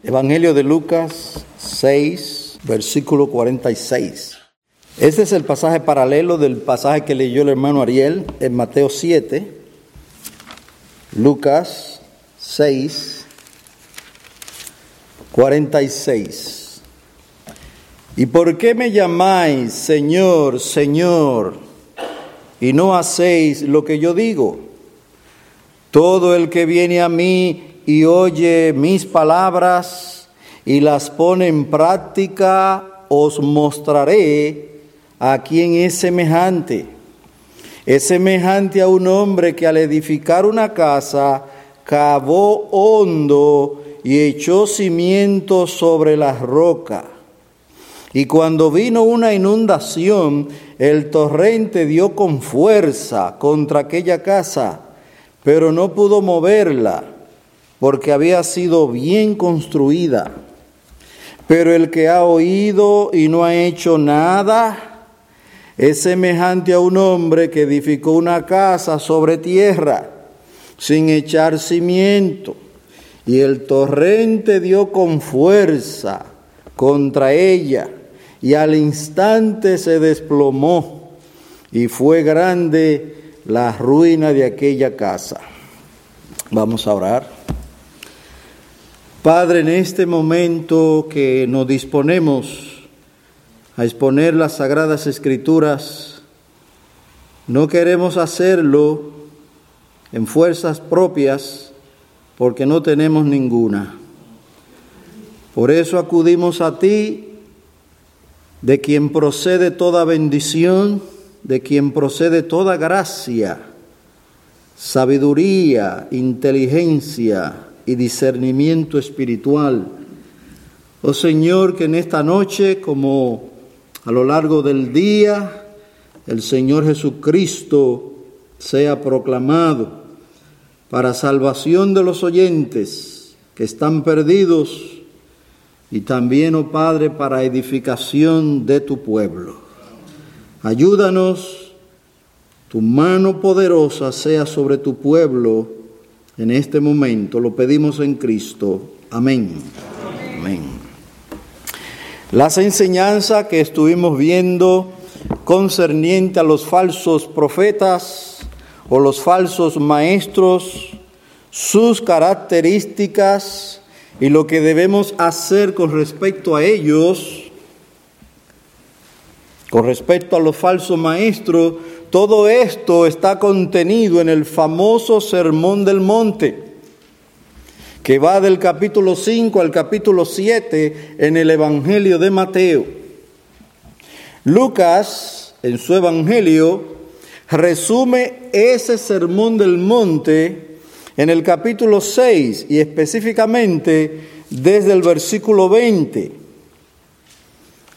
Evangelio de Lucas 6, versículo 46. Este es el pasaje paralelo del pasaje que leyó el hermano Ariel en Mateo 7, Lucas 6, 46. ¿Y por qué me llamáis Señor, Señor, y no hacéis lo que yo digo? Todo el que viene a mí y oye mis palabras y las pone en práctica, os mostraré a quien es semejante. Es semejante a un hombre que al edificar una casa cavó hondo y echó cimientos sobre la roca. Y cuando vino una inundación, el torrente dio con fuerza contra aquella casa, pero no pudo moverla porque había sido bien construida. Pero el que ha oído y no ha hecho nada es semejante a un hombre que edificó una casa sobre tierra sin echar cimiento. Y el torrente dio con fuerza contra ella y al instante se desplomó y fue grande la ruina de aquella casa. Vamos a orar. Padre, en este momento que nos disponemos a exponer las sagradas escrituras, no queremos hacerlo en fuerzas propias porque no tenemos ninguna. Por eso acudimos a ti, de quien procede toda bendición, de quien procede toda gracia, sabiduría, inteligencia, y discernimiento espiritual. Oh Señor, que en esta noche, como a lo largo del día, el Señor Jesucristo sea proclamado para salvación de los oyentes que están perdidos y también, oh Padre, para edificación de tu pueblo. Ayúdanos, tu mano poderosa sea sobre tu pueblo en este momento. Lo pedimos en Cristo. Amén. Amén. Las enseñanzas que estuvimos viendo concerniente a los falsos profetas o los falsos maestros, sus características y lo que debemos hacer con respecto a ellos, con respecto a los falsos maestros, todo esto está contenido en el famoso Sermón del Monte, que va del capítulo 5 al capítulo 7 en el Evangelio de Mateo. Lucas, en su Evangelio, resume ese Sermón del Monte en el capítulo 6 y específicamente desde el versículo 20.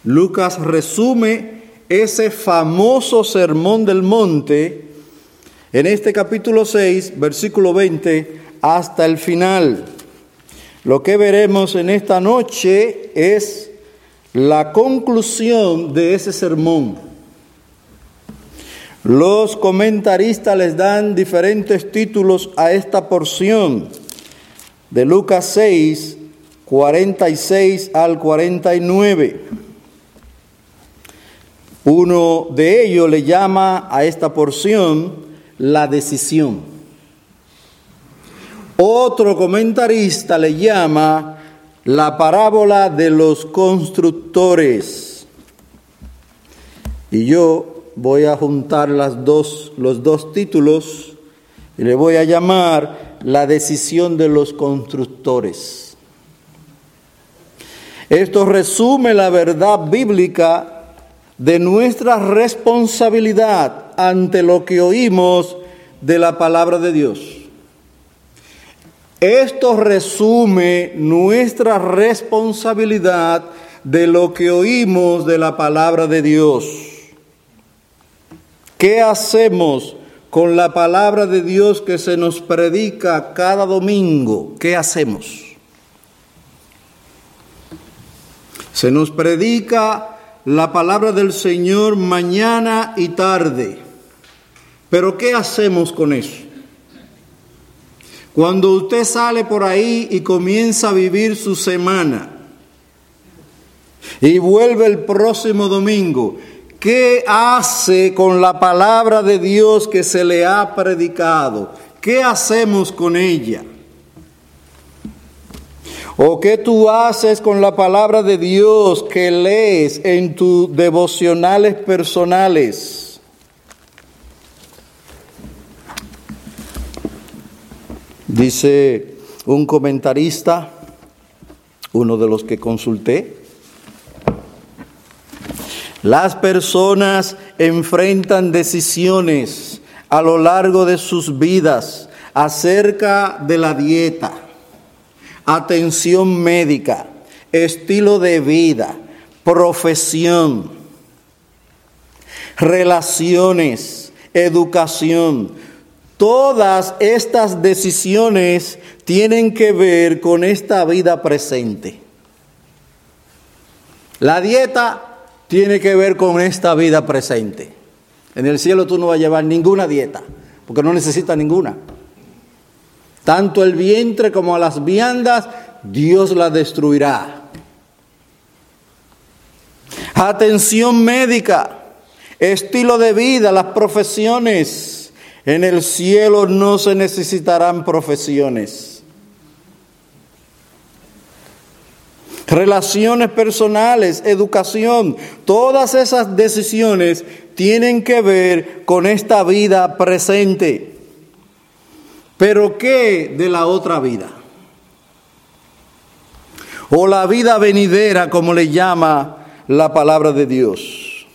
Lucas resume ese famoso sermón del monte en este capítulo 6, versículo 20, hasta el final. Lo que veremos en esta noche es la conclusión de ese sermón. Los comentaristas les dan diferentes títulos a esta porción de Lucas 6, 46 al 49. Uno de ellos le llama a esta porción la decisión. Otro comentarista le llama la parábola de los constructores. Y yo voy a juntar dos, los dos títulos y le voy a llamar la decisión de los constructores. Esto resume la verdad bíblica de nuestra responsabilidad ante lo que oímos de la palabra de Dios. Esto resume nuestra responsabilidad de lo que oímos de la palabra de Dios. ¿Qué hacemos con la palabra de Dios que se nos predica cada domingo? ¿Qué hacemos? Se nos predica la palabra del Señor mañana y tarde. Pero ¿qué hacemos con eso? Cuando usted sale por ahí y comienza a vivir su semana y vuelve el próximo domingo, ¿qué hace con la palabra de Dios que se le ha predicado? ¿Qué hacemos con ella? ¿O qué tú haces con la palabra de Dios que lees en tus devocionales personales? Dice un comentarista, uno de los que consulté, las personas enfrentan decisiones a lo largo de sus vidas acerca de la dieta, atención médica, estilo de vida, profesión, relaciones, educación, Todas estas decisiones tienen que ver con esta vida presente. La dieta tiene que ver con esta vida presente. En el cielo tú no vas a llevar ninguna dieta, porque no necesitas ninguna. Tanto el vientre como las viandas, Dios la destruirá. Atención médica, estilo de vida, las profesiones en el cielo no se necesitarán profesiones. Relaciones personales, educación, todas esas decisiones tienen que ver con esta vida presente. Pero ¿qué de la otra vida? O la vida venidera, como le llama la palabra de Dios.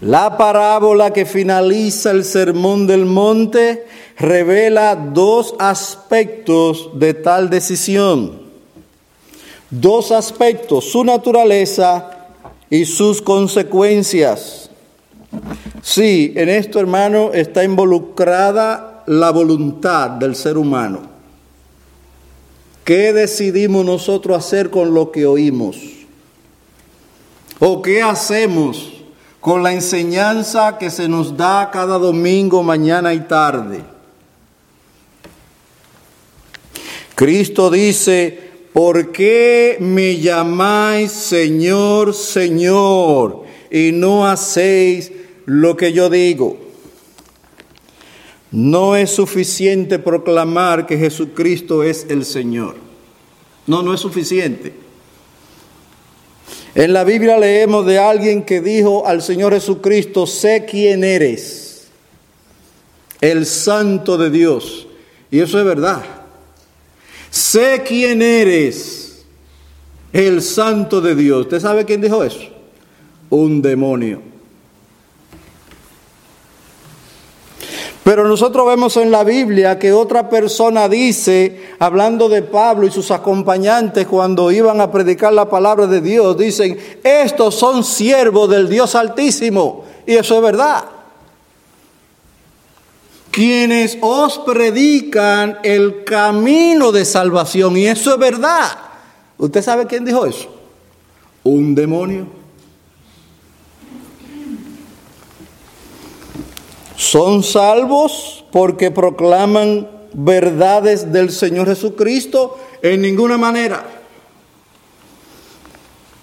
La parábola que finaliza el sermón del monte revela dos aspectos de tal decisión. Dos aspectos, su naturaleza y sus consecuencias. Sí, en esto, hermano, está involucrada la voluntad del ser humano. ¿Qué decidimos nosotros hacer con lo que oímos? ¿O qué hacemos con la enseñanza que se nos da cada domingo, mañana y tarde. Cristo dice, ¿por qué me llamáis Señor, Señor y no hacéis lo que yo digo? No es suficiente proclamar que Jesucristo es el Señor. No, no es suficiente. En la Biblia leemos de alguien que dijo al Señor Jesucristo, sé quién eres, el santo de Dios. Y eso es verdad. Sé quién eres, el santo de Dios. ¿Usted sabe quién dijo eso? Un demonio. Pero nosotros vemos en la Biblia que otra persona dice, hablando de Pablo y sus acompañantes cuando iban a predicar la palabra de Dios, dicen, estos son siervos del Dios Altísimo. Y eso es verdad. Quienes os predican el camino de salvación. Y eso es verdad. ¿Usted sabe quién dijo eso? Un demonio. Son salvos porque proclaman verdades del Señor Jesucristo en ninguna manera.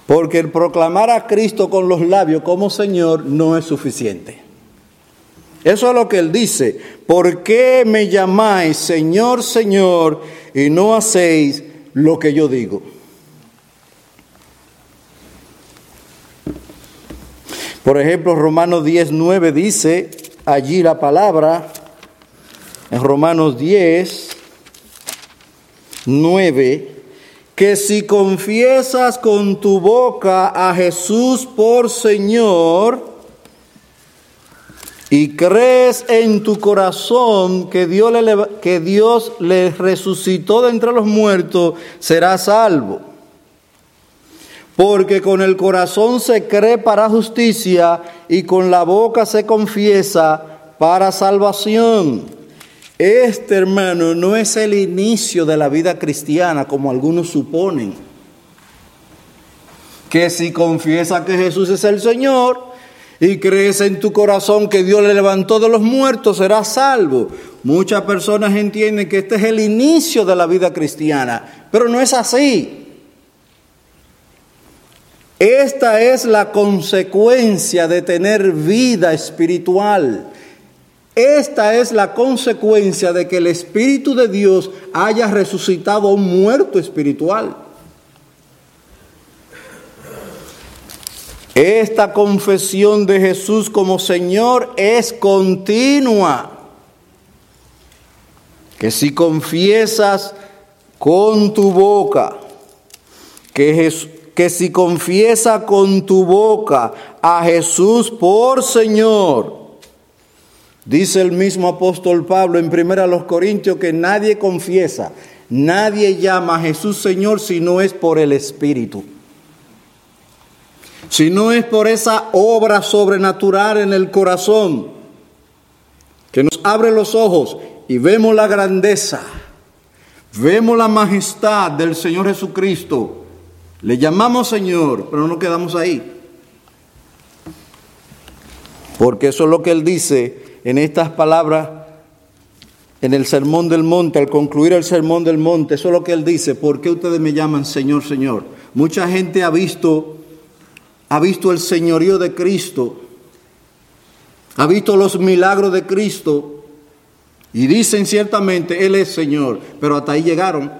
Porque el proclamar a Cristo con los labios como Señor no es suficiente. Eso es lo que él dice. ¿Por qué me llamáis Señor, Señor y no hacéis lo que yo digo? Por ejemplo, Romanos 10, 9 dice, allí la palabra en Romanos 10, 9, que si confiesas con tu boca a Jesús por Señor y crees en tu corazón que Dios le, que Dios le resucitó de entre los muertos, serás salvo. Porque con el corazón se cree para justicia y con la boca se confiesa para salvación. Este hermano no es el inicio de la vida cristiana como algunos suponen. Que si confiesa que Jesús es el Señor y crees en tu corazón que Dios le levantó de los muertos, serás salvo. Muchas personas entienden que este es el inicio de la vida cristiana, pero no es así. Esta es la consecuencia de tener vida espiritual. Esta es la consecuencia de que el Espíritu de Dios haya resucitado a un muerto espiritual. Esta confesión de Jesús como Señor es continua. Que si confiesas con tu boca, que, que si confiesa con tu boca a Jesús por Señor, Dice el mismo apóstol Pablo en 1 Corintios que nadie confiesa, nadie llama a Jesús Señor si no es por el Espíritu. Si no es por esa obra sobrenatural en el corazón que nos abre los ojos y vemos la grandeza, vemos la majestad del Señor Jesucristo. Le llamamos Señor, pero no quedamos ahí. Porque eso es lo que Él dice en estas palabras en el Sermón del Monte, al concluir el Sermón del Monte, eso es lo que él dice, ¿por qué ustedes me llaman Señor, Señor? Mucha gente ha visto, ha visto el señorío de Cristo, ha visto los milagros de Cristo y dicen ciertamente, Él es Señor, pero hasta ahí llegaron.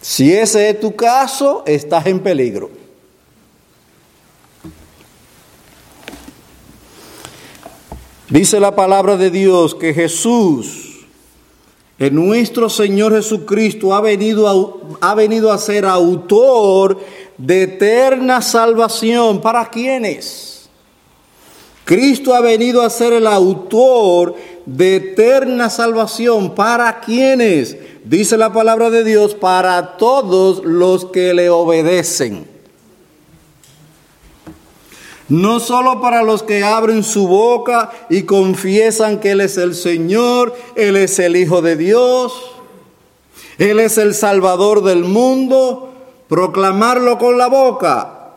Si ese es tu caso, estás en peligro. Dice la palabra de Dios que Jesús, en nuestro Señor Jesucristo, ha venido a, ha venido a ser autor de eterna salvación. ¿Para quiénes? Cristo ha venido a ser el autor de eterna salvación. ¿Para quiénes? Dice la palabra de Dios, para todos los que le obedecen. No solo para los que abren su boca y confiesan que Él es el Señor, Él es el Hijo de Dios, Él es el Salvador del mundo. Proclamarlo con la boca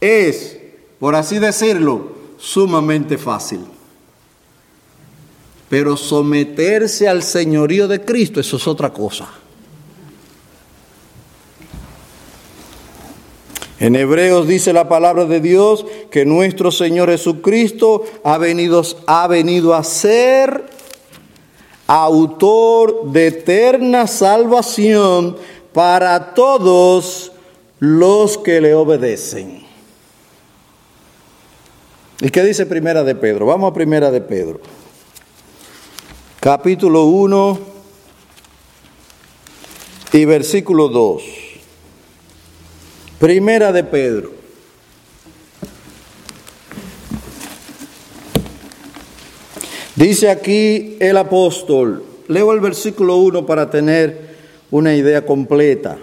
es, por así decirlo, sumamente fácil. Pero someterse al señorío de Cristo, eso es otra cosa. En Hebreos dice la palabra de Dios que nuestro Señor Jesucristo ha venido, ha venido a ser autor de eterna salvación para todos los que le obedecen. ¿Y qué dice Primera de Pedro? Vamos a Primera de Pedro. Capítulo 1 y versículo 2. Primera de Pedro. Dice aquí el apóstol, leo el versículo 1 para tener una idea completa.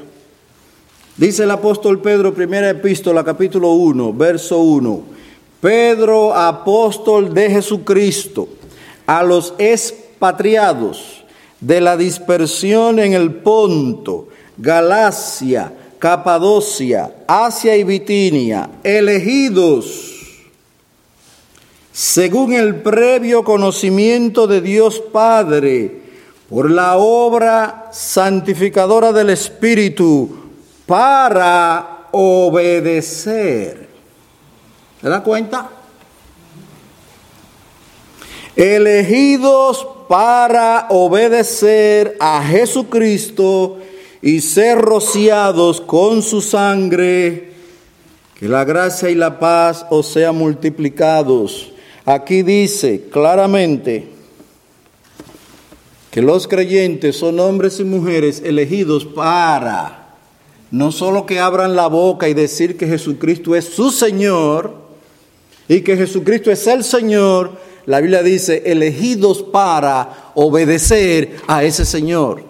Dice el apóstol Pedro, primera epístola, capítulo 1, verso 1. Pedro, apóstol de Jesucristo, a los expatriados de la dispersión en el Ponto, Galacia, Capadocia, Asia y Bitinia, elegidos según el previo conocimiento de Dios Padre, por la obra santificadora del Espíritu, para obedecer. ¿Se da cuenta? Elegidos para obedecer a Jesucristo y ser rociados con su sangre, que la gracia y la paz os sean multiplicados. Aquí dice claramente que los creyentes son hombres y mujeres elegidos para no solo que abran la boca y decir que Jesucristo es su Señor y que Jesucristo es el Señor, la Biblia dice elegidos para obedecer a ese Señor.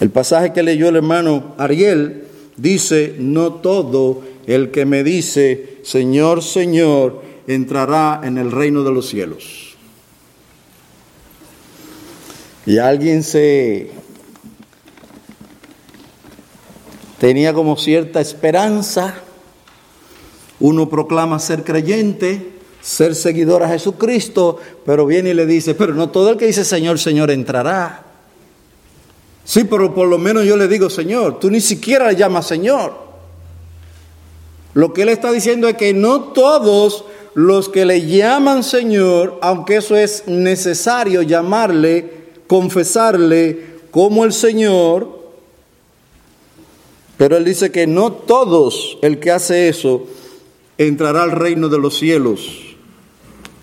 El pasaje que leyó el hermano Ariel dice, no todo el que me dice, Señor, Señor, entrará en el reino de los cielos. Y alguien se tenía como cierta esperanza. Uno proclama ser creyente, ser seguidor a Jesucristo, pero viene y le dice, pero no todo el que dice Señor, Señor entrará. Sí, pero por lo menos yo le digo Señor, tú ni siquiera le llamas Señor. Lo que él está diciendo es que no todos los que le llaman Señor, aunque eso es necesario llamarle, confesarle como el Señor, pero él dice que no todos el que hace eso entrará al reino de los cielos,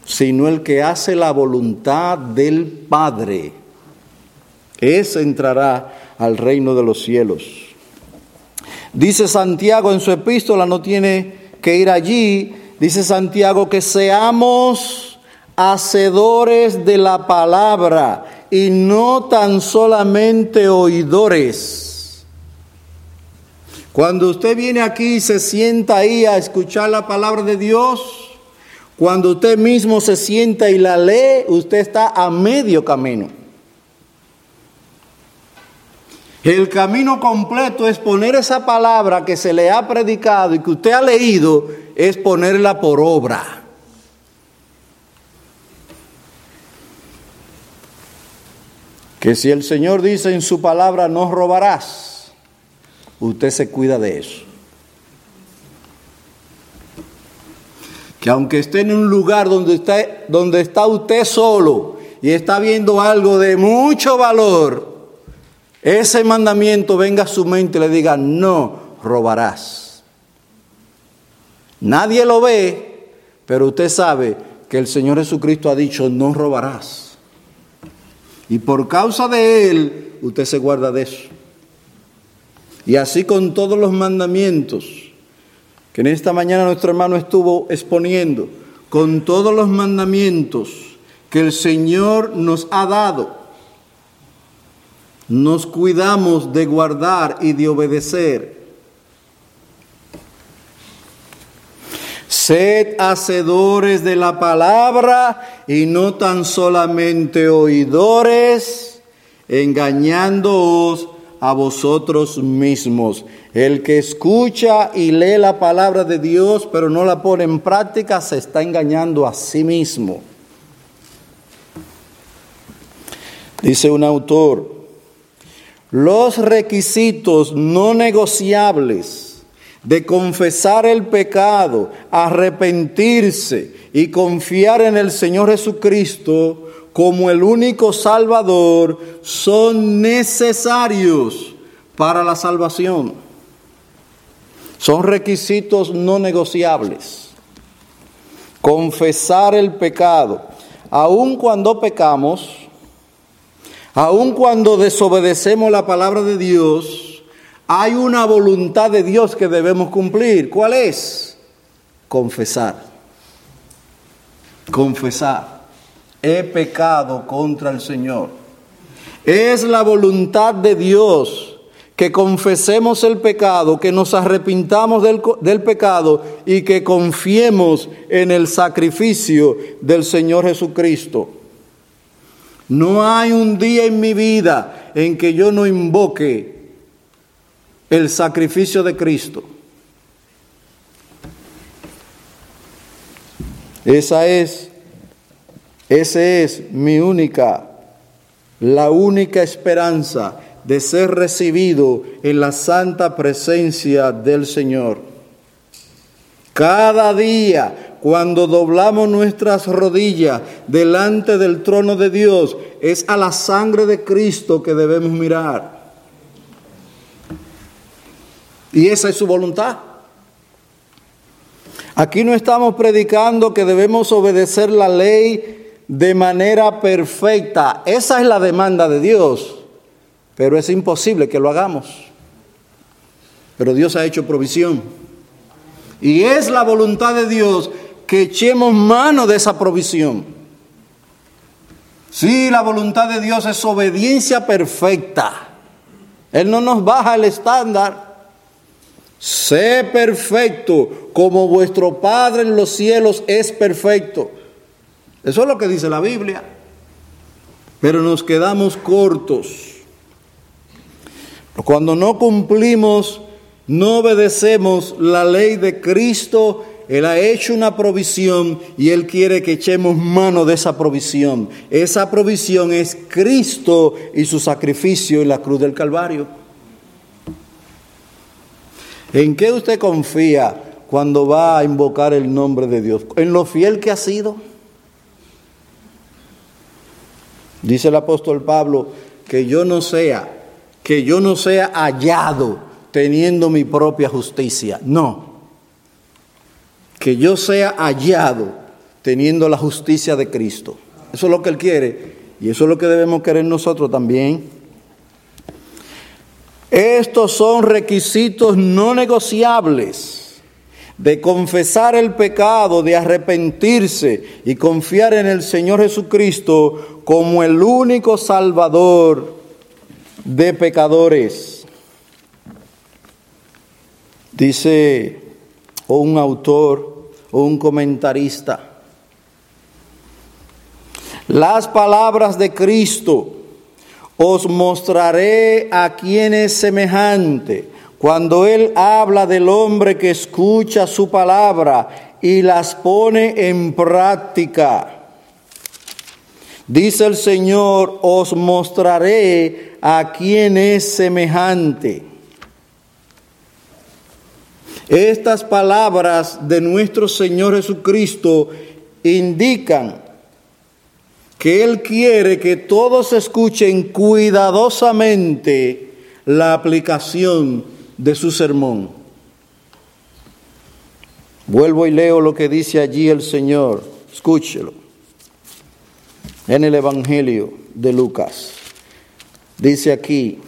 sino el que hace la voluntad del Padre. Ese entrará al reino de los cielos. Dice Santiago en su epístola, no tiene que ir allí, dice Santiago que seamos hacedores de la palabra y no tan solamente oidores. Cuando usted viene aquí y se sienta ahí a escuchar la palabra de Dios, cuando usted mismo se sienta y la lee, usted está a medio camino. El camino completo es poner esa palabra que se le ha predicado y que usted ha leído, es ponerla por obra. Que si el Señor dice en su palabra no robarás, usted se cuida de eso. Que aunque esté en un lugar donde está, donde está usted solo y está viendo algo de mucho valor, ese mandamiento venga a su mente y le diga, no robarás. Nadie lo ve, pero usted sabe que el Señor Jesucristo ha dicho, no robarás. Y por causa de Él, usted se guarda de eso. Y así con todos los mandamientos que en esta mañana nuestro hermano estuvo exponiendo, con todos los mandamientos que el Señor nos ha dado nos cuidamos de guardar y de obedecer. Sed hacedores de la palabra y no tan solamente oidores, engañándoos a vosotros mismos. El que escucha y lee la palabra de Dios pero no la pone en práctica se está engañando a sí mismo. Dice un autor, los requisitos no negociables de confesar el pecado, arrepentirse y confiar en el Señor Jesucristo como el único Salvador son necesarios para la salvación. Son requisitos no negociables. Confesar el pecado. Aun cuando pecamos, Aun cuando desobedecemos la palabra de Dios, hay una voluntad de Dios que debemos cumplir. ¿Cuál es? Confesar. Confesar. He pecado contra el Señor. Es la voluntad de Dios que confesemos el pecado, que nos arrepintamos del, del, pecado y que confiemos en el sacrificio del Señor Jesucristo. No hay un día en mi vida en que yo no invoque el sacrificio de Cristo. Esa es, esa es mi única, la única esperanza de ser recibido en la santa presencia del Señor. Cada día cuando doblamos nuestras rodillas delante del trono de Dios, es a la sangre de Cristo que debemos mirar. Y esa es su voluntad. Aquí no estamos predicando que debemos obedecer la ley de manera perfecta. Esa es la demanda de Dios. Pero es imposible que lo hagamos. Pero Dios ha hecho provisión. Y es la voluntad de Dios que echemos mano de esa provisión. Sí, la voluntad de Dios es obediencia perfecta. Él no nos baja el estándar. Sé perfecto como vuestro Padre en los cielos es perfecto. Eso es lo que dice la Biblia. Pero nos quedamos cortos. Cuando no cumplimos no obedecemos la ley de Cristo, Él ha hecho una provisión y Él quiere que echemos mano de esa provisión. Esa provisión es Cristo y su sacrificio en la cruz del Calvario. ¿En qué usted confía cuando va a invocar el nombre de Dios? ¿En lo fiel que ha sido? Dice el apóstol Pablo que yo no sea, que yo no sea hallado teniendo mi propia justicia. No. Que yo sea hallado teniendo la justicia de Cristo. Eso es lo que Él quiere y eso es lo que debemos querer nosotros también. Estos son requisitos no negociables de confesar el pecado, de arrepentirse y confiar en el Señor Jesucristo como el único Salvador de pecadores. Dice un autor o un comentarista, las palabras de Cristo os mostraré a quien es semejante cuando Él habla del hombre que escucha su palabra y las pone en práctica. Dice el Señor, os mostraré a quien es semejante. Estas palabras de nuestro Señor Jesucristo indican que Él quiere que todos escuchen cuidadosamente la aplicación de su sermón. Vuelvo y leo lo que dice allí el Señor, escúchelo, en el Evangelio de Lucas. Dice aquí,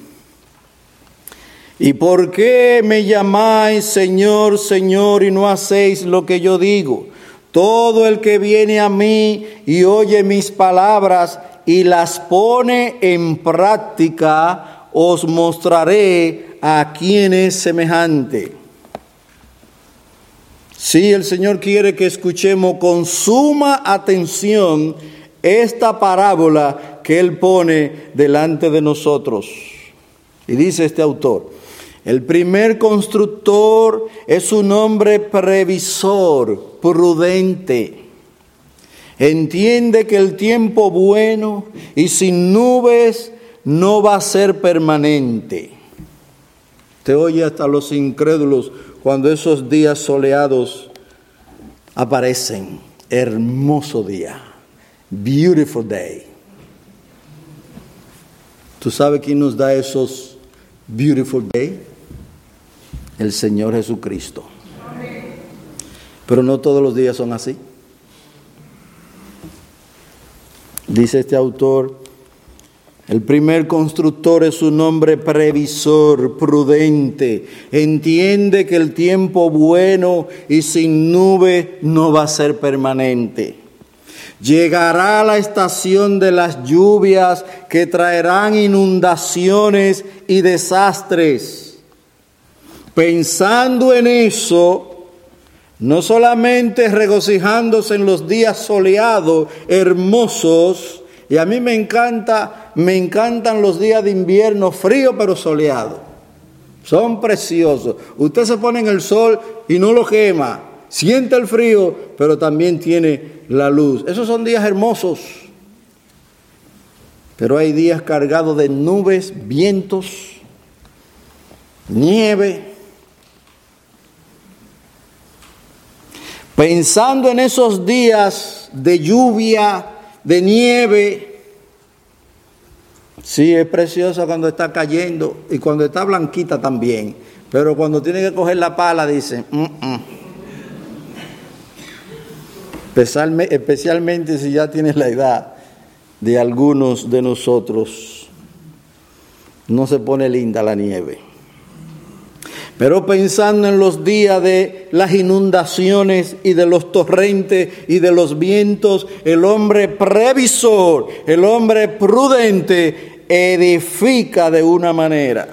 ¿y por qué me llamáis Señor, Señor y no hacéis lo que yo digo? Todo el que viene a mí y oye mis palabras y las pone en práctica, os mostraré a quién es semejante. Sí, el Señor quiere que escuchemos con suma atención esta parábola que Él pone delante de nosotros. Y dice este autor, el primer constructor es un hombre previsor, prudente. Entiende que el tiempo bueno y sin nubes no va a ser permanente. Te oye hasta los incrédulos cuando esos días soleados aparecen. Hermoso día. Beautiful day. ¿Tú sabes quién nos da esos beautiful day? el Señor Jesucristo. Pero no todos los días son así. Dice este autor, el primer constructor es un hombre previsor, prudente, entiende que el tiempo bueno y sin nube no va a ser permanente. Llegará la estación de las lluvias que traerán inundaciones y desastres pensando en eso, no solamente regocijándose en los días soleados, hermosos, y a mí me encanta, me encantan los días de invierno frío pero soleado. Son preciosos. Usted se pone en el sol y no lo quema. Siente el frío, pero también tiene la luz. Esos son días hermosos. Pero hay días cargados de nubes, vientos, nieve, Pensando en esos días de lluvia, de nieve, sí es precioso cuando está cayendo y cuando está blanquita también, pero cuando tiene que coger la pala dice, mm, mm". especialmente si ya tienes la edad de algunos de nosotros, no se pone linda la nieve. Pero pensando en los días de las inundaciones y de los torrentes y de los vientos, el hombre previsor, el hombre prudente, edifica de una manera.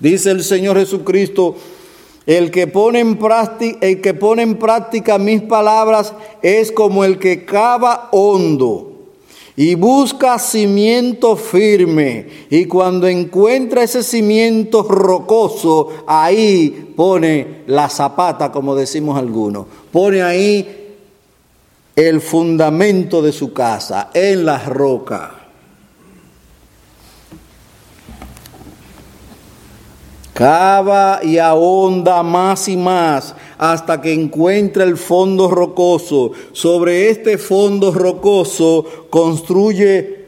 Dice el Señor Jesucristo, el que pone en práctica, el que pone en práctica mis palabras es como el que cava hondo y busca cimiento firme. Y cuando encuentra ese cimiento rocoso, ahí pone la zapata, como decimos algunos. Pone ahí el fundamento de su casa, en la roca. Cava y ahonda más y más hasta que encuentra el fondo rocoso. Sobre este fondo rocoso construye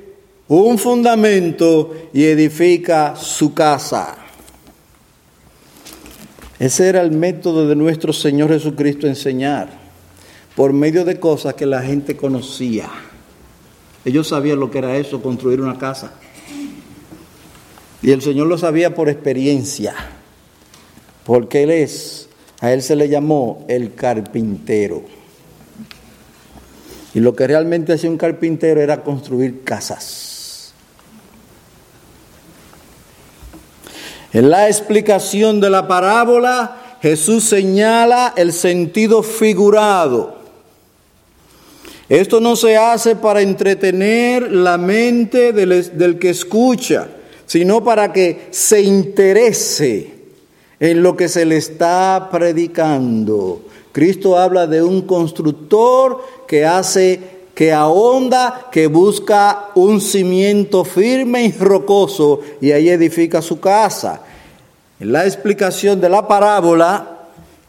un fundamento y edifica su casa. Ese era el método de nuestro Señor Jesucristo enseñar, por medio de cosas que la gente conocía. Ellos sabían lo que era eso, construir una casa. Y el Señor lo sabía por experiencia, porque Él es, a Él se le llamó el carpintero. Y lo que realmente hacía un carpintero era construir casas. En la explicación de la parábola, Jesús señala el sentido figurado. Esto no se hace para entretener la mente del, del que escucha sino para que se interese en lo que se le está predicando. Cristo habla de un constructor que hace, que ahonda, que busca un cimiento firme y rocoso y ahí edifica su casa. En la explicación de la parábola,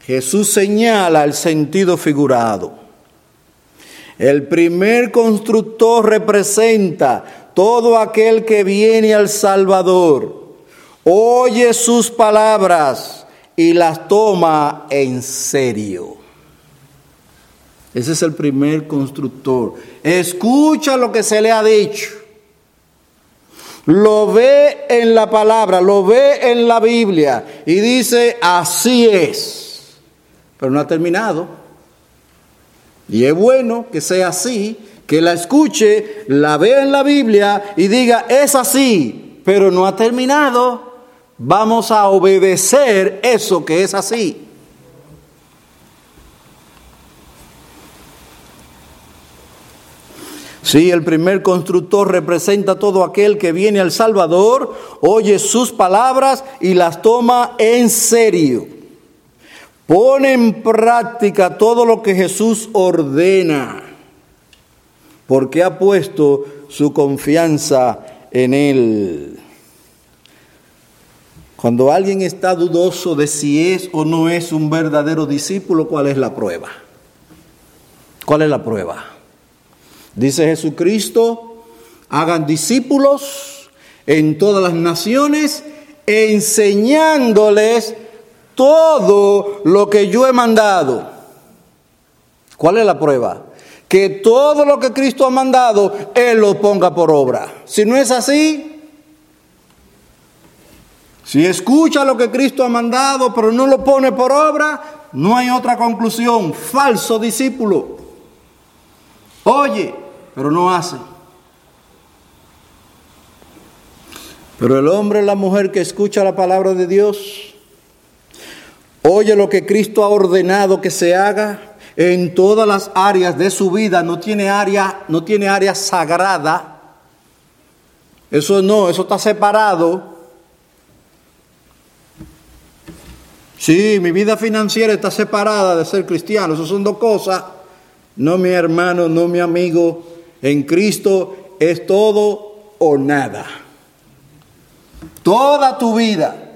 Jesús señala el sentido figurado. El primer constructor representa todo aquel que viene al Salvador, oye sus palabras y las toma en serio. Ese es el primer constructor. Escucha lo que se le ha dicho. Lo ve en la palabra, lo ve en la Biblia y dice, así es. Pero no ha terminado. Y es bueno que sea así, que la escuche, la vea en la Biblia y diga, es así, pero no ha terminado. Vamos a obedecer eso que es así. Sí, el primer constructor representa todo aquel que viene al Salvador, oye sus palabras y las toma en serio. Pone en práctica todo lo que Jesús ordena porque ha puesto su confianza en Él. Cuando alguien está dudoso de si es o no es un verdadero discípulo, ¿cuál es la prueba? ¿Cuál es la prueba? Dice Jesucristo, hagan discípulos en todas las naciones, enseñándoles todo lo que yo he mandado. ¿Cuál es la prueba? que todo lo que Cristo ha mandado, Él lo ponga por obra. Si no es así, si escucha lo que Cristo ha mandado, pero no lo pone por obra, no hay otra conclusión. Falso discípulo. Oye, pero no hace. Pero el hombre y la mujer que escucha la palabra de Dios, oye lo que Cristo ha ordenado que se haga, en todas las áreas de su vida, no tiene área, no tiene área sagrada. Eso no, eso está separado. Sí, mi vida financiera está separada de ser cristiano. Eso son dos cosas. No mi hermano, no mi amigo. En Cristo es todo o nada. Toda tu vida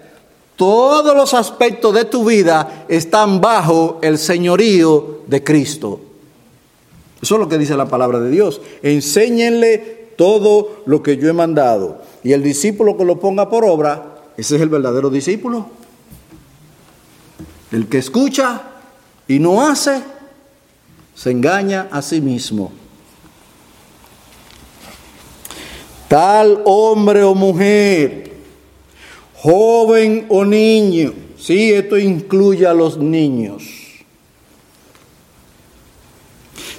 todos los aspectos de tu vida están bajo el señorío de Cristo. Eso es lo que dice la palabra de Dios. Enséñenle todo lo que yo he mandado. Y el discípulo que lo ponga por obra, ese es el verdadero discípulo. El que escucha y no hace, se engaña a sí mismo. Tal hombre o mujer joven o niño. Sí, esto incluye a los niños.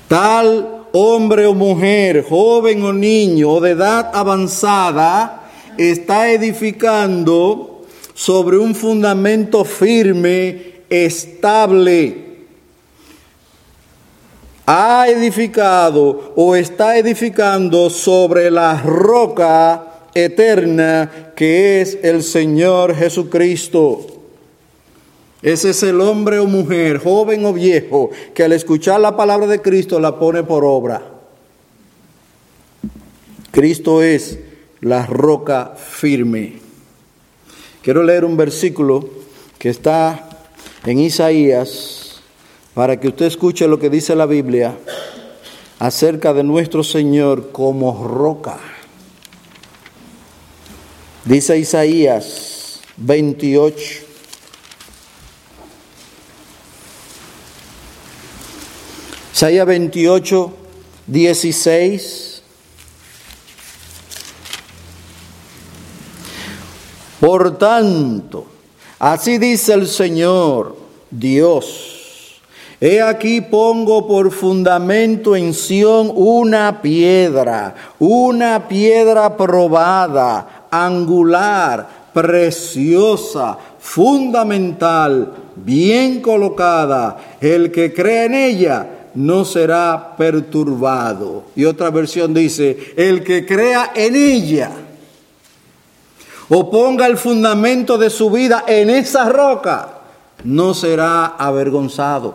Tal hombre o mujer, joven o niño o de edad avanzada, está edificando sobre un fundamento firme, estable. ha edificado o está edificando sobre la roca eterna que es el Señor Jesucristo. Ese es el hombre o mujer, joven o viejo, que al escuchar la palabra de Cristo la pone por obra. Cristo es la roca firme. Quiero leer un versículo que está en Isaías para que usted escuche lo que dice la Biblia acerca de nuestro Señor como roca. Dice Isaías 28. Isaías 28, 16. Por tanto, así dice el Señor Dios, he aquí pongo por fundamento en Sión una piedra, una piedra probada, angular, preciosa, fundamental, bien colocada. El que cree en ella no será perturbado. Y otra versión dice, el que crea en ella o ponga el fundamento de su vida en esa roca, no será avergonzado.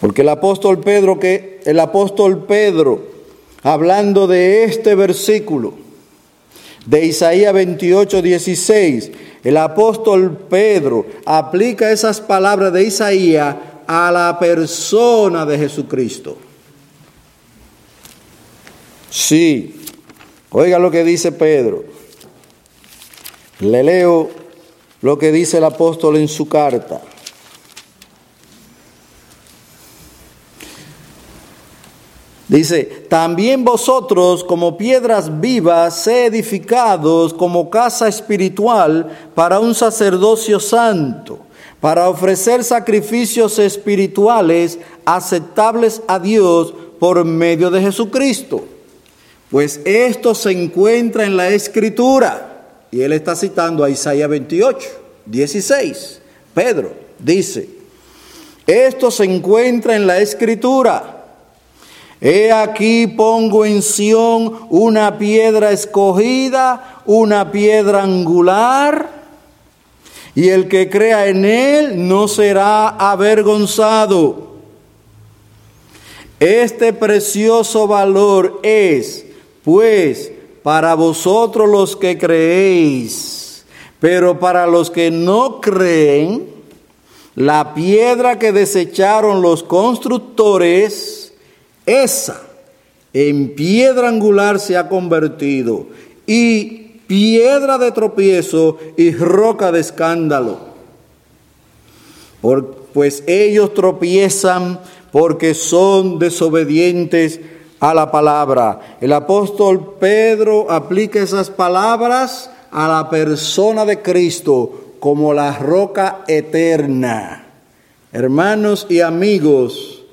Porque el apóstol Pedro que el apóstol Pedro hablando de este versículo de Isaías 28, 16, el apóstol Pedro aplica esas palabras de Isaías a la persona de Jesucristo. Sí, Oiga lo que dice Pedro. Le leo lo que dice el apóstol en su carta. Dice, también vosotros como piedras vivas, sé edificados como casa espiritual para un sacerdocio santo, para ofrecer sacrificios espirituales aceptables a Dios por medio de Jesucristo. Pues esto se encuentra en la escritura. Y él está citando a Isaías 28, 16. Pedro dice, esto se encuentra en la escritura. He aquí pongo en Sión una piedra escogida, una piedra angular, y el que crea en él no será avergonzado. Este precioso valor es pues para vosotros los que creéis, pero para los que no creen, la piedra que desecharon los constructores, esa en piedra angular se ha convertido y piedra de tropiezo y roca de escándalo. pues ellos tropiezan porque son desobedientes a la palabra. El apóstol Pedro aplica esas palabras a la persona de Cristo como la roca eterna. Hermanos y amigos,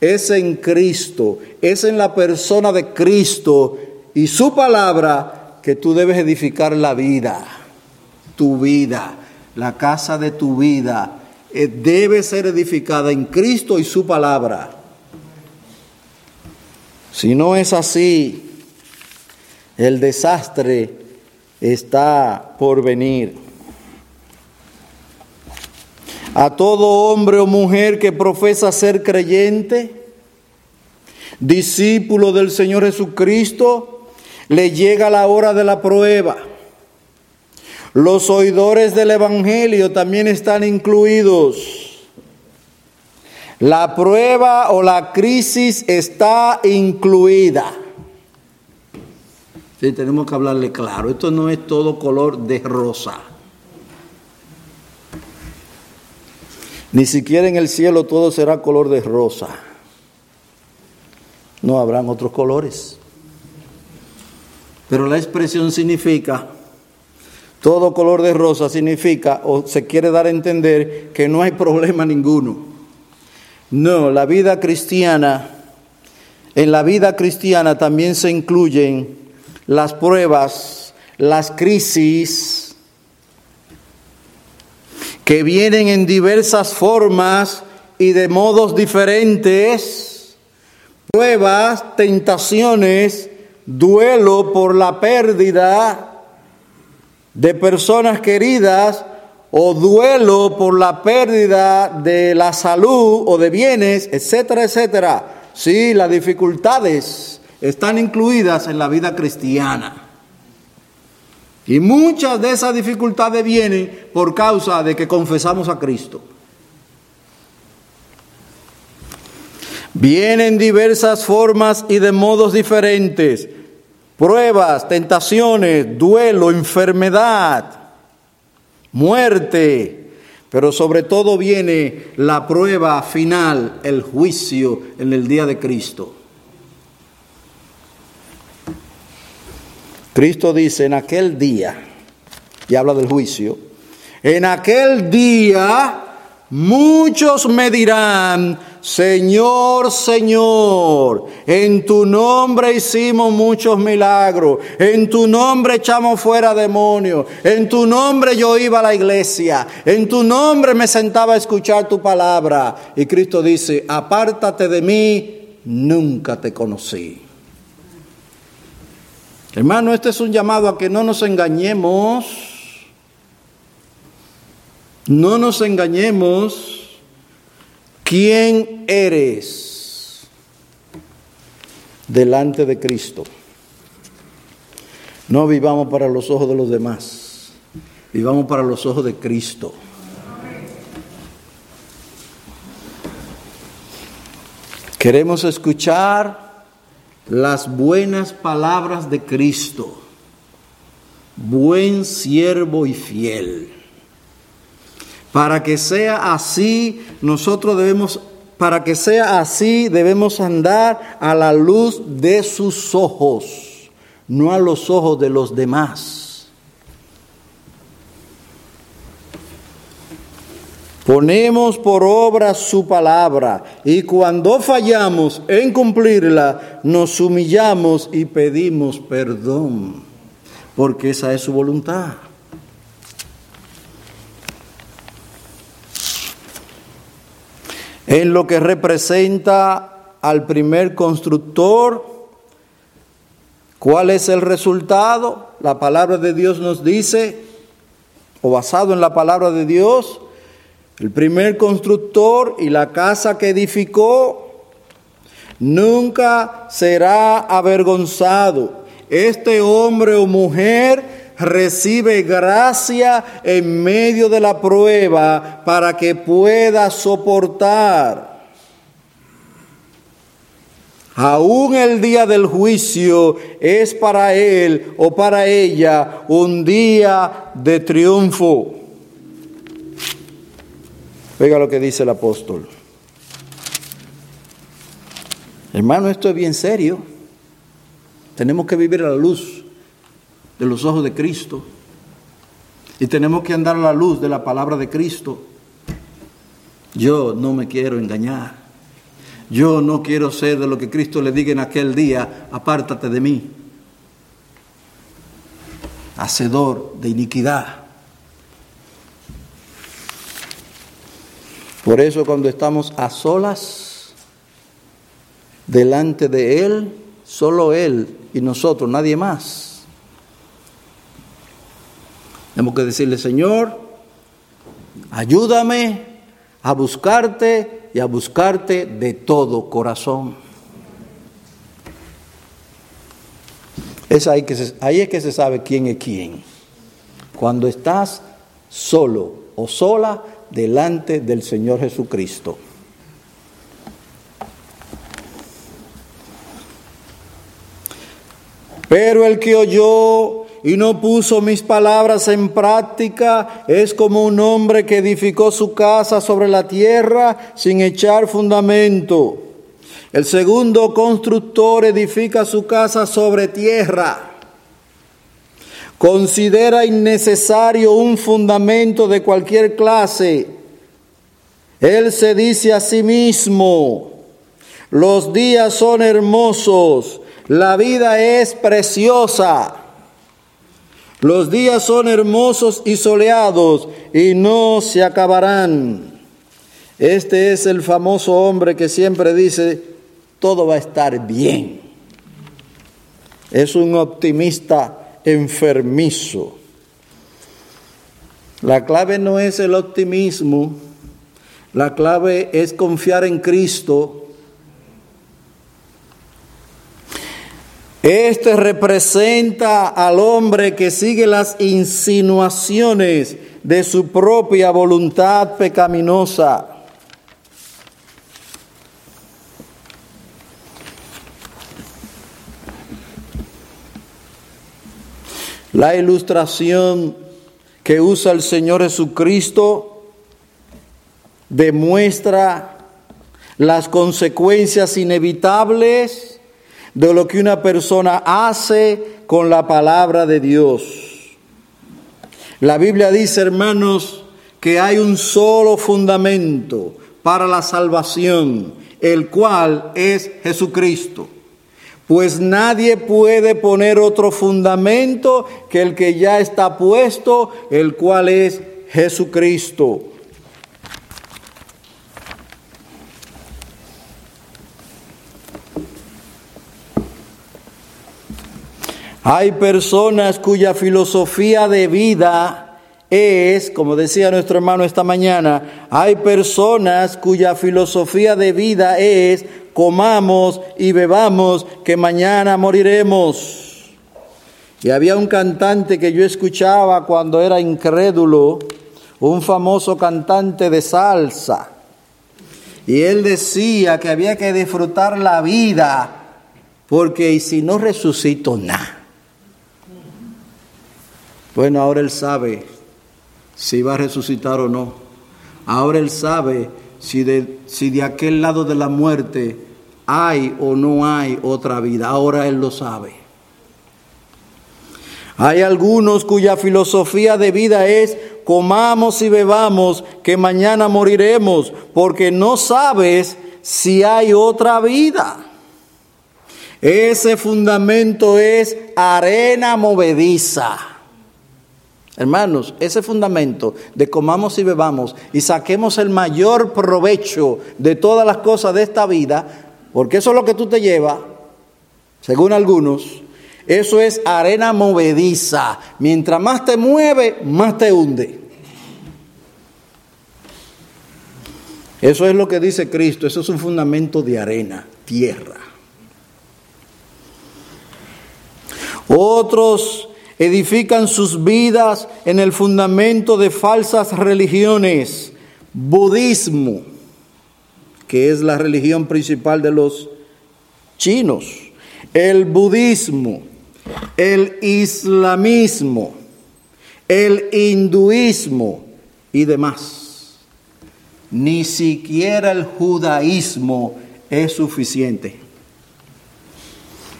es en Cristo, es en la persona de Cristo y su palabra que tú debes edificar la vida, tu vida, la casa de tu vida. Eh, debe ser edificada en Cristo y su palabra. Si no es así, el desastre está por venir. A todo hombre o mujer que profesa ser creyente, discípulo del Señor Jesucristo, le llega la hora de la prueba. Los oidores del Evangelio también están incluidos. La prueba o la crisis está incluida. Sí, tenemos que hablarle claro. Esto no es todo color de rosa. Ni siquiera en el cielo todo será color de rosa. No habrán otros colores. Pero la expresión significa, todo color de rosa significa, o se quiere dar a entender que no hay problema ninguno. No, la vida cristiana, en la vida cristiana también se incluyen las pruebas, las crisis, que vienen en diversas formas y de modos diferentes, pruebas, tentaciones, duelo por la pérdida de personas queridas o duelo por la pérdida de la salud o de bienes, etcétera, etcétera. Sí, las dificultades están incluidas en la vida cristiana. Y muchas de esas dificultades vienen por causa de que confesamos a Cristo. Vienen diversas formas y de modos diferentes. Pruebas, tentaciones, duelo, enfermedad, muerte. Pero sobre todo viene la prueba final, el juicio en el día de Cristo. Cristo dice en aquel día, y habla del juicio, en aquel día muchos me dirán, Señor, Señor, en tu nombre hicimos muchos milagros, en tu nombre echamos fuera demonios, en tu nombre yo iba a la iglesia, en tu nombre me sentaba a escuchar tu palabra. Y Cristo dice, apártate de mí, nunca te conocí. Hermano, este es un llamado a que no nos engañemos. No nos engañemos. ¿Quién eres delante de Cristo? No vivamos para los ojos de los demás. Vivamos para los ojos de Cristo. Queremos escuchar las buenas palabras de Cristo, buen siervo y fiel. Para que sea así, nosotros debemos, para que sea así, debemos andar a la luz de sus ojos, no a los ojos de los demás. Ponemos por obra su palabra y cuando fallamos en cumplirla, nos humillamos y pedimos perdón, porque esa es su voluntad. En lo que representa al primer constructor, ¿cuál es el resultado? La palabra de Dios nos dice, o basado en la palabra de Dios, el primer constructor y la casa que edificó nunca será avergonzado. Este hombre o mujer recibe gracia en medio de la prueba para que pueda soportar. Aún el día del juicio es para él o para ella un día de triunfo. Oiga lo que dice el apóstol. Hermano, esto es bien serio. Tenemos que vivir a la luz de los ojos de Cristo. Y tenemos que andar a la luz de la palabra de Cristo. Yo no me quiero engañar. Yo no quiero ser de lo que Cristo le diga en aquel día, apártate de mí. Hacedor de iniquidad. Por eso cuando estamos a solas delante de Él, solo Él y nosotros, nadie más. Tenemos que decirle, Señor, ayúdame a buscarte y a buscarte de todo corazón. Es ahí, que ahí es que se sabe quién es quién. Cuando estás solo o sola delante del Señor Jesucristo. Pero el que oyó y no puso mis palabras en práctica es como un hombre que edificó su casa sobre la tierra sin echar fundamento. El segundo constructor edifica su casa sobre tierra considera innecesario un fundamento de cualquier clase. Él se dice a sí mismo, los días son hermosos, la vida es preciosa. Los días son hermosos y soleados y no se acabarán. Este es el famoso hombre que siempre dice, todo va a estar bien. Es un optimista enfermizo. La clave no es el optimismo, la clave es confiar en Cristo. Este representa al hombre que sigue las insinuaciones de su propia voluntad pecaminosa. La ilustración que usa el Señor Jesucristo demuestra las consecuencias inevitables de lo que una persona hace con la palabra de Dios. La Biblia dice, hermanos, que hay un solo fundamento para la salvación, el cual es Jesucristo pues nadie puede poner otro fundamento que el que ya está puesto, el cual es Jesucristo. Hay personas cuya filosofía de vida es, como decía nuestro hermano esta mañana, hay personas cuya filosofía de vida es comamos y bebamos, que mañana moriremos. Y había un cantante que yo escuchaba cuando era incrédulo, un famoso cantante de salsa. Y él decía que había que disfrutar la vida, porque si no resucito, nada. Bueno, ahora él sabe si va a resucitar o no. Ahora él sabe si de, si de aquel lado de la muerte hay o no hay otra vida. Ahora Él lo sabe. Hay algunos cuya filosofía de vida es comamos y bebamos que mañana moriremos porque no sabes si hay otra vida. Ese fundamento es arena movediza. Hermanos, ese fundamento de comamos y bebamos y saquemos el mayor provecho de todas las cosas de esta vida, porque eso es lo que tú te llevas, según algunos, eso es arena movediza. Mientras más te mueve, más te hunde. Eso es lo que dice Cristo, eso es un fundamento de arena, tierra. Otros edifican sus vidas en el fundamento de falsas religiones, budismo, que es la religión principal de los chinos, el budismo, el islamismo, el hinduismo y demás. Ni siquiera el judaísmo es suficiente.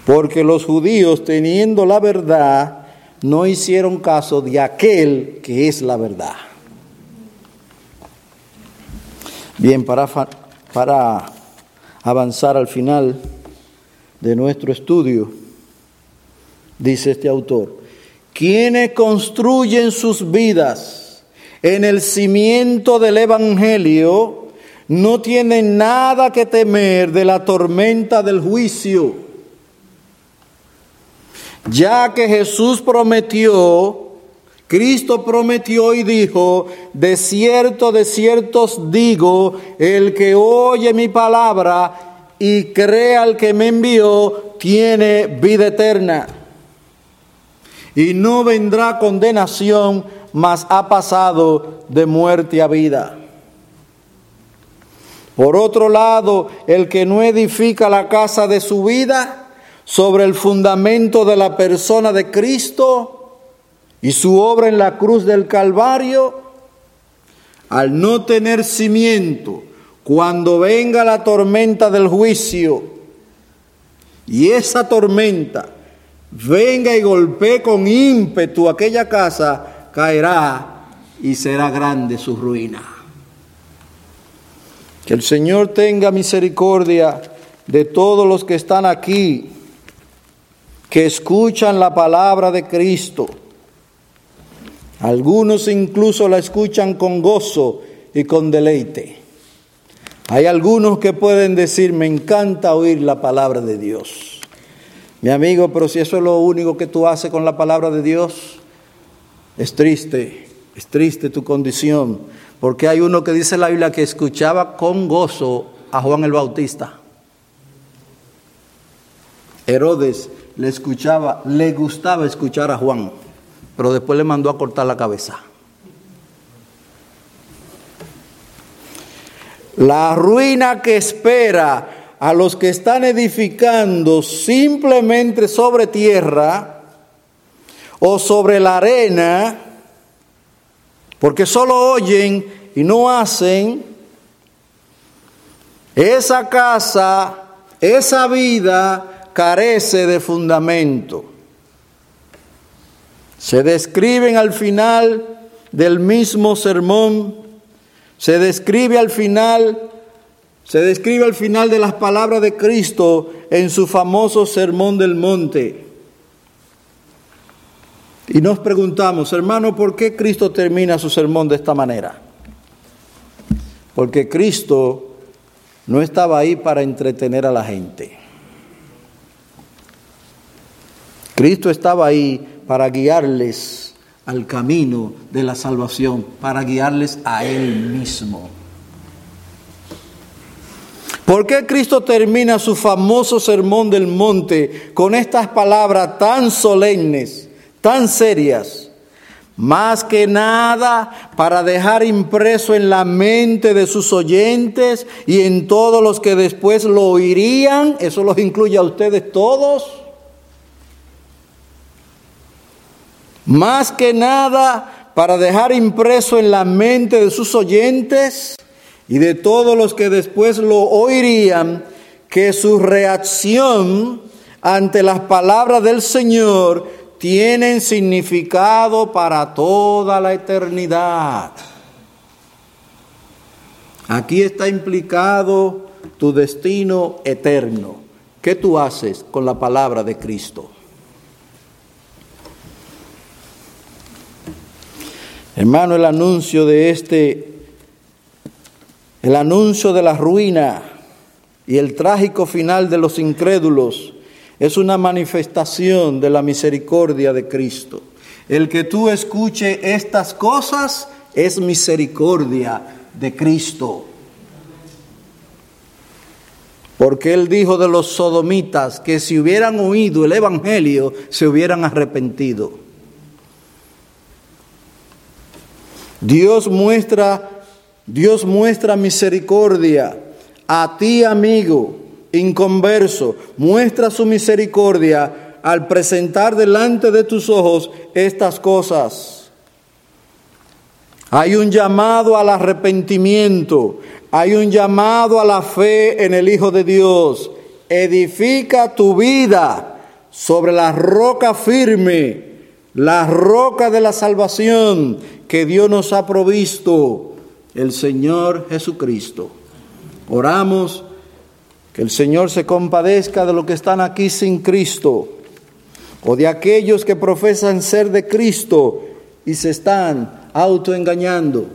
Porque los judíos, teniendo la verdad, no hicieron caso de aquel que es la verdad. Bien, para, para avanzar al final de nuestro estudio, dice este autor, quienes construyen sus vidas en el cimiento del Evangelio no tienen nada que temer de la tormenta del juicio ya que Jesús prometió, Cristo prometió y dijo, de cierto, de cierto os digo, el que oye mi palabra y crea al que me envió, tiene vida eterna. Y no vendrá condenación, mas ha pasado de muerte a vida. Por otro lado, el que no edifica la casa de su vida, sobre el fundamento de la persona de Cristo y su obra en la cruz del Calvario, al no tener cimiento, cuando venga la tormenta del juicio y esa tormenta venga y golpee con ímpetu aquella casa, caerá y será grande su ruina. Que el Señor tenga misericordia de todos los que están aquí que escuchan la palabra de Cristo. Algunos incluso la escuchan con gozo y con deleite. Hay algunos que pueden decir, me encanta oír la palabra de Dios. Mi amigo, pero si eso es lo único que tú haces con la palabra de Dios, es triste, es triste tu condición, porque hay uno que dice la Biblia que escuchaba con gozo a Juan el Bautista. Herodes le escuchaba, le gustaba escuchar a Juan, pero después le mandó a cortar la cabeza. La ruina que espera a los que están edificando simplemente sobre tierra o sobre la arena, porque solo oyen y no hacen, esa casa, esa vida carece de fundamento. Se describen al final del mismo sermón se describe al final, se describe al final de las palabras de Cristo en su famoso sermón del monte. Y nos preguntamos, hermano, ¿por qué Cristo termina su sermón de esta manera? Porque Cristo no estaba ahí para entretener a la gente. Cristo estaba ahí para guiarles al camino de la salvación, para guiarles a Él mismo. ¿Por qué Cristo termina su famoso sermón del monte con estas palabras tan solemnes, tan serias? Más que nada para dejar impreso en la mente de sus oyentes y en todos los que después lo oirían, eso los incluye a ustedes todos más que nada para dejar impreso en la mente de sus oyentes y de todos los que después lo oirían, que su reacción ante las palabras del Señor tienen significado para toda la eternidad. Aquí está implicado tu destino eterno. ¿Qué tú haces con la palabra de Cristo? Hermano, el anuncio de este, el anuncio de la ruina y el trágico final de los incrédulos es una manifestación de la misericordia de Cristo. El que tú escuche estas cosas es misericordia de Cristo. Porque él dijo de los sodomitas que si hubieran oído el Evangelio se hubieran arrepentido. Dios muestra, Dios muestra misericordia a ti, amigo, inconverso, muestra su misericordia al presentar delante de tus ojos estas cosas. Hay un llamado al arrepentimiento, hay un llamado a la fe en el Hijo de Dios. Edifica tu vida sobre la roca firme la roca de la salvación que Dios nos ha provisto, el Señor Jesucristo. Oramos que el Señor se compadezca de los que están aquí sin Cristo o de aquellos que profesan ser de Cristo y se están autoengañando.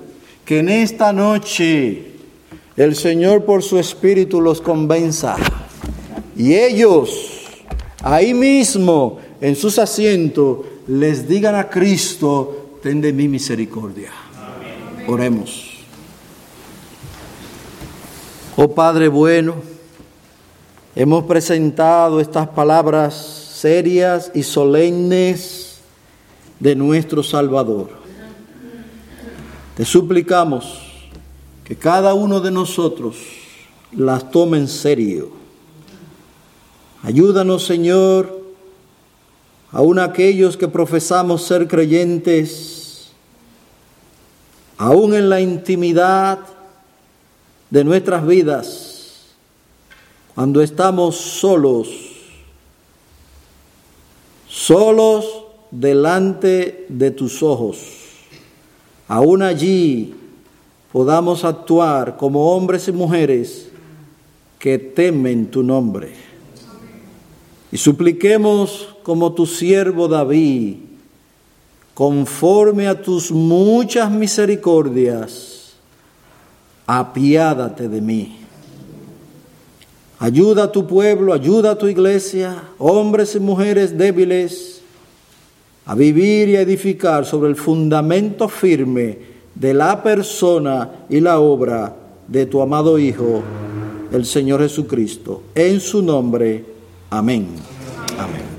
Que en esta noche el Señor por su Espíritu los convenza y ellos ahí mismo en sus asientos les digan a Cristo, ten de mí misericordia. Oremos. Oh Padre bueno, hemos presentado estas palabras serias y solemnes de nuestro Salvador. Te suplicamos que cada uno de nosotros las tome en serio. Ayúdanos, Señor, aún aquellos que profesamos ser creyentes, aún en la intimidad de nuestras vidas, cuando estamos solos, solos delante de tus ojos, aún allí podamos actuar como hombres y mujeres que temen tu nombre. Y supliquemos como tu siervo David, conforme a tus muchas misericordias, apiádate de mí. Ayuda a tu pueblo, ayuda a tu iglesia, hombres y mujeres débiles, a vivir y a edificar sobre el fundamento firme de la persona y la obra de tu amado Hijo, el Señor Jesucristo. En su nombre, amén. Amén.